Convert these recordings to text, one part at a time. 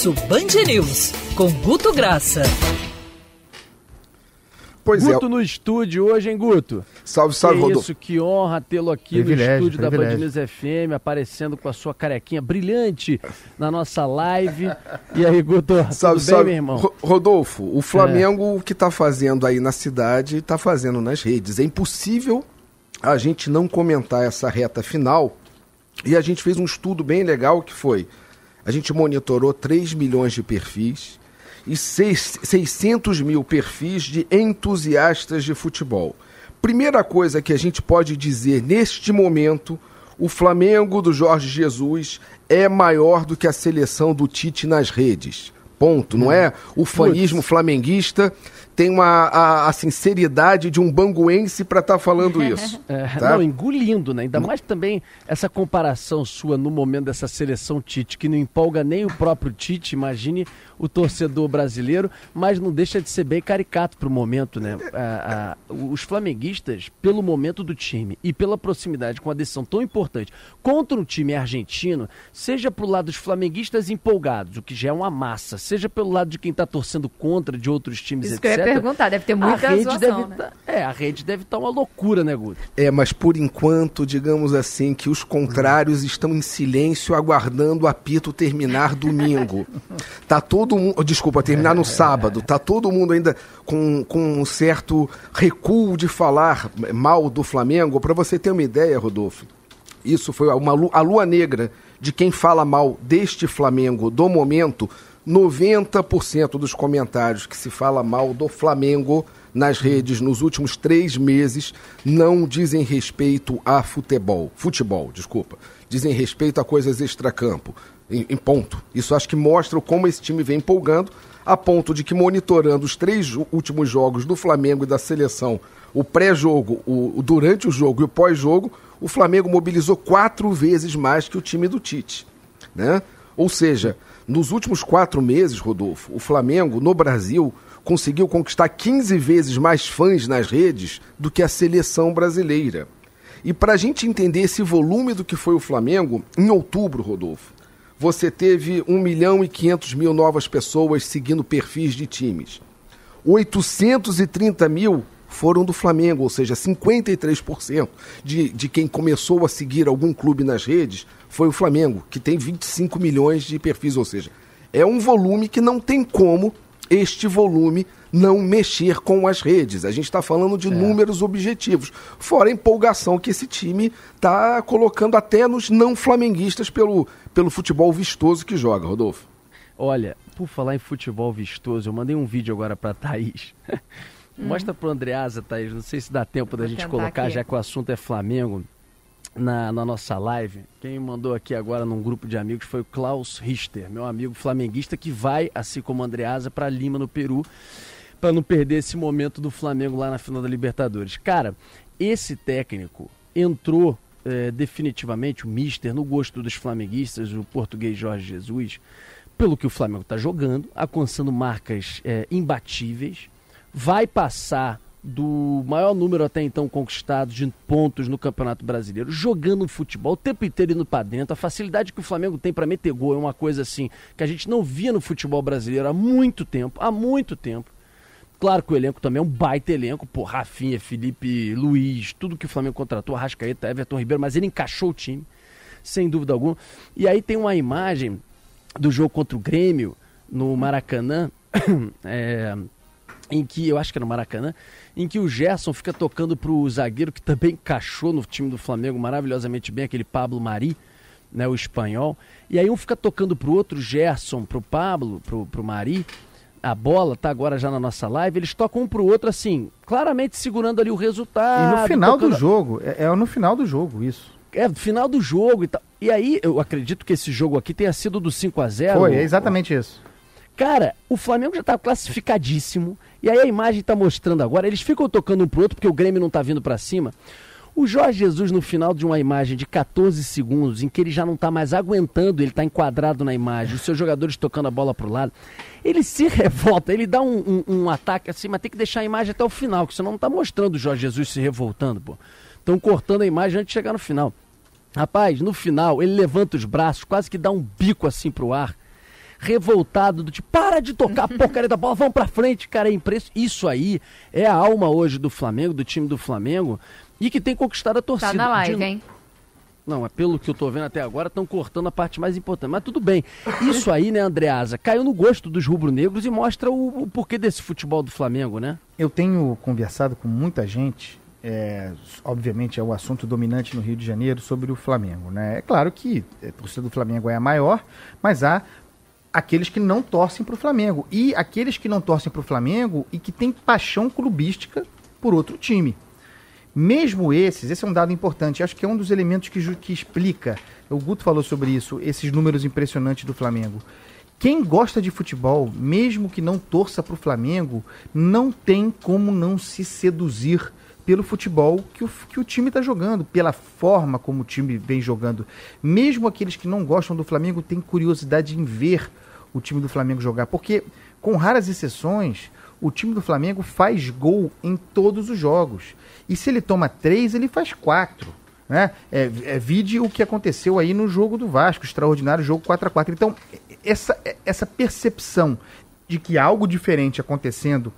Almoço Band News, com Guto Graça. Pois Guto é. no estúdio hoje, hein, Guto? Salve, salve, que Rodolfo. isso, que honra tê-lo aqui no Privilégio, estúdio da Band privilégio. News FM, aparecendo com a sua carequinha brilhante na nossa live. E aí, Guto, Salve, tudo bem, salve. meu irmão? Ro- Rodolfo, o Flamengo o que tá fazendo aí na cidade, tá fazendo nas redes. É impossível a gente não comentar essa reta final. E a gente fez um estudo bem legal que foi: a gente monitorou 3 milhões de perfis e seis- 600 mil perfis de entusiastas de futebol. Primeira coisa que a gente pode dizer neste momento: o Flamengo do Jorge Jesus é maior do que a seleção do Tite nas redes. Ponto, não é? O fanismo flamenguista tem uma, a, a sinceridade de um banguense para estar falando isso. É, tá? Não, engolindo, né? Ainda mais também essa comparação sua no momento dessa seleção Tite, que não empolga nem o próprio Tite, imagine o torcedor brasileiro, mas não deixa de ser bem caricato pro momento, né? Ah, ah, os flamenguistas, pelo momento do time e pela proximidade com a decisão tão importante contra um time argentino, seja pro lado dos flamenguistas empolgados, o que já é uma massa, seja pelo lado de quem tá torcendo contra de outros times, Isso etc. ia perguntar, deve ter muita a rede zoação, deve né? tá- É, a rede deve estar uma loucura, né, Guto? É, mas por enquanto, digamos assim, que os contrários estão em silêncio aguardando o apito terminar domingo. Tá todo mundo. Desculpa, terminar no sábado. Tá todo mundo ainda com, com um certo recuo de falar mal do Flamengo. Para você ter uma ideia, Rodolfo, isso foi uma, a lua negra de quem fala mal deste Flamengo do momento. 90% dos comentários que se fala mal do Flamengo nas redes nos últimos três meses não dizem respeito a futebol. Futebol, desculpa. Dizem respeito a coisas extracampo. Em, em ponto. Isso acho que mostra como esse time vem empolgando, a ponto de que, monitorando os três últimos jogos do Flamengo e da seleção, o pré-jogo, o, o durante o jogo e o pós-jogo, o Flamengo mobilizou quatro vezes mais que o time do Tite. Né? Ou seja, nos últimos quatro meses, Rodolfo, o Flamengo, no Brasil, conseguiu conquistar 15 vezes mais fãs nas redes do que a seleção brasileira. E para a gente entender esse volume do que foi o Flamengo, em outubro, Rodolfo, você teve 1 milhão e 500 mil novas pessoas seguindo perfis de times. 830 mil foram do Flamengo, ou seja, 53% de, de quem começou a seguir algum clube nas redes foi o Flamengo, que tem 25 milhões de perfis, ou seja, é um volume que não tem como este volume não mexer com as redes. A gente está falando de números objetivos, fora a empolgação que esse time está colocando até nos não flamenguistas pelo, pelo futebol vistoso que joga, Rodolfo. Olha, por falar em futebol vistoso, eu mandei um vídeo agora pra Thaís. Mostra pro Andreasa, Thaís. Não sei se dá tempo da Vou gente colocar, aqui. já que o assunto é Flamengo, na, na nossa live. Quem mandou aqui agora num grupo de amigos foi o Klaus Richter, meu amigo flamenguista, que vai, assim como o Andreasa, pra Lima, no Peru, para não perder esse momento do Flamengo lá na final da Libertadores. Cara, esse técnico entrou eh, definitivamente, o Mister, no gosto dos flamenguistas, o português Jorge Jesus, pelo que o Flamengo está jogando, alcançando marcas eh, imbatíveis, vai passar do maior número até então conquistado de pontos no Campeonato Brasileiro, jogando futebol o tempo inteiro indo para dentro. A facilidade que o Flamengo tem para meter gol é uma coisa assim que a gente não via no futebol brasileiro há muito tempo, há muito tempo. Claro que o elenco também é um baita elenco, pô, Rafinha, Felipe, Luiz, tudo que o Flamengo contratou, Arrascaeta, Everton Ribeiro, mas ele encaixou o time, sem dúvida alguma. E aí tem uma imagem do jogo contra o Grêmio no Maracanã, é, em que, eu acho que é no Maracanã, em que o Gerson fica tocando pro zagueiro que também encaixou no time do Flamengo maravilhosamente bem, aquele Pablo Mari, né, o espanhol. E aí um fica tocando pro outro, Gerson, pro Pablo, pro, pro Mari, a bola tá agora já na nossa live, eles tocam um pro outro assim, claramente segurando ali o resultado. E no final do tocando- jogo, é, é no final do jogo isso. É, final do jogo e tal. E aí, eu acredito que esse jogo aqui tenha sido do 5 a 0 Foi, é exatamente isso. Cara, o Flamengo já tá classificadíssimo. E aí a imagem tá mostrando agora. Eles ficam tocando um pro outro porque o Grêmio não tá vindo pra cima. O Jorge Jesus, no final de uma imagem de 14 segundos, em que ele já não tá mais aguentando, ele tá enquadrado na imagem, os seus jogadores tocando a bola pro lado, ele se revolta, ele dá um, um- um ataque assim, mas tem que deixar a imagem até o final, que senão não tá mostrando o Jorge Jesus se revoltando, pô. Estão cortando a imagem antes de chegar no final. Rapaz, no final, ele levanta os braços, quase que dá um bico assim pro ar revoltado, do tipo, para de tocar a porcaria da bola, vamos pra frente, cara, é impressionante. Isso aí é a alma hoje do Flamengo, do time do Flamengo, e que tem conquistado a torcida. Tá na live, De- hein? Não, é pelo que eu tô vendo até agora, estão cortando a parte mais importante. Mas tudo bem. Isso aí, né, Andreasa, caiu no gosto dos rubro-negros e mostra o, o porquê desse futebol do Flamengo, né? Eu tenho conversado com muita gente, é, obviamente é o assunto dominante no Rio de Janeiro, sobre o Flamengo. Né? É claro que a torcida do Flamengo é a maior, mas há aqueles que não torcem para o Flamengo. E aqueles que não torcem para o Flamengo e que têm paixão clubística por outro time. Mesmo esses, esse é um dado importante, acho que é um dos elementos que, que explica, o Guto falou sobre isso, esses números impressionantes do Flamengo. Quem gosta de futebol, mesmo que não torça para o Flamengo, não tem como não se seduzir pelo futebol que o, que o time está jogando, pela forma como o time vem jogando. Mesmo aqueles que não gostam do Flamengo têm curiosidade em ver o time do Flamengo jogar, porque, com raras exceções, o time do Flamengo faz gol em todos os jogos. E se ele toma três, ele faz quatro. Né? É, é, vide o que aconteceu aí no jogo do Vasco, extraordinário jogo 4 a 4 Então, essa, essa percepção de que algo diferente acontecendo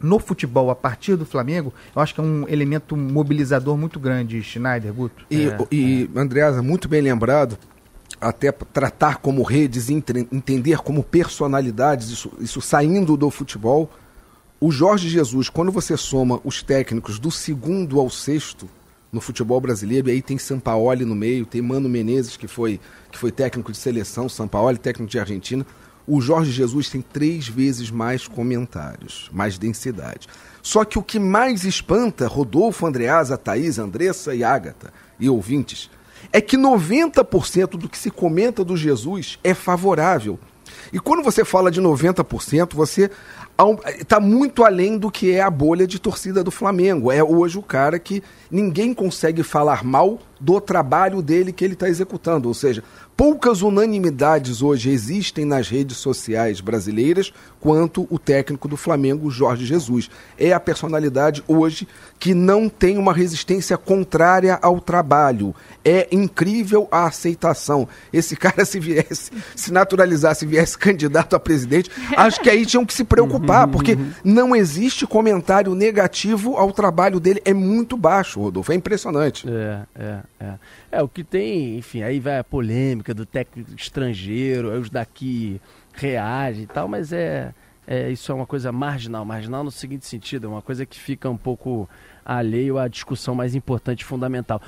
no futebol a partir do Flamengo, eu acho que é um elemento mobilizador muito grande, Schneider, Guto. E, É, e Andreasa, muito bem lembrado, até tratar como redes, entender como personalidades, isso, isso saindo do futebol. O Jorge Jesus, quando você soma os técnicos do segundo ao sexto no futebol brasileiro, e aí tem Sampaoli no meio, tem Mano Menezes, que foi, que foi técnico de seleção, Sampaoli, técnico de Argentina. O Jorge Jesus tem três vezes mais comentários, mais densidade. Só que o que mais espanta Rodolfo, Andreasa, Thaís, Andressa e Ágata e ouvintes é que 90% do que se comenta do Jesus é favorável. E quando você fala de 90%, você está muito além do que é a bolha de torcida do Flamengo. É hoje o cara que ninguém consegue falar mal do trabalho dele que ele está executando. Ou seja, poucas unanimidades hoje existem nas redes sociais brasileiras quanto o técnico do Flamengo, Jorge Jesus. É a personalidade hoje que não tem uma resistência contrária ao trabalho. É incrível a aceitação. Esse cara, se viesse, se naturalizasse, viesse candidato a presidente, acho que aí tinham que se preocupar, porque não existe comentário negativo ao trabalho dele. É muito baixo, Rodolfo. É impressionante. É, é, é. É, o que tem, enfim, aí vai a polêmica do técnico estrangeiro, aí os daqui reagem e tal, mas é, é isso é uma coisa marginal. Marginal no seguinte sentido, é uma coisa que fica um pouco alheio à discussão mais importante e fundamental.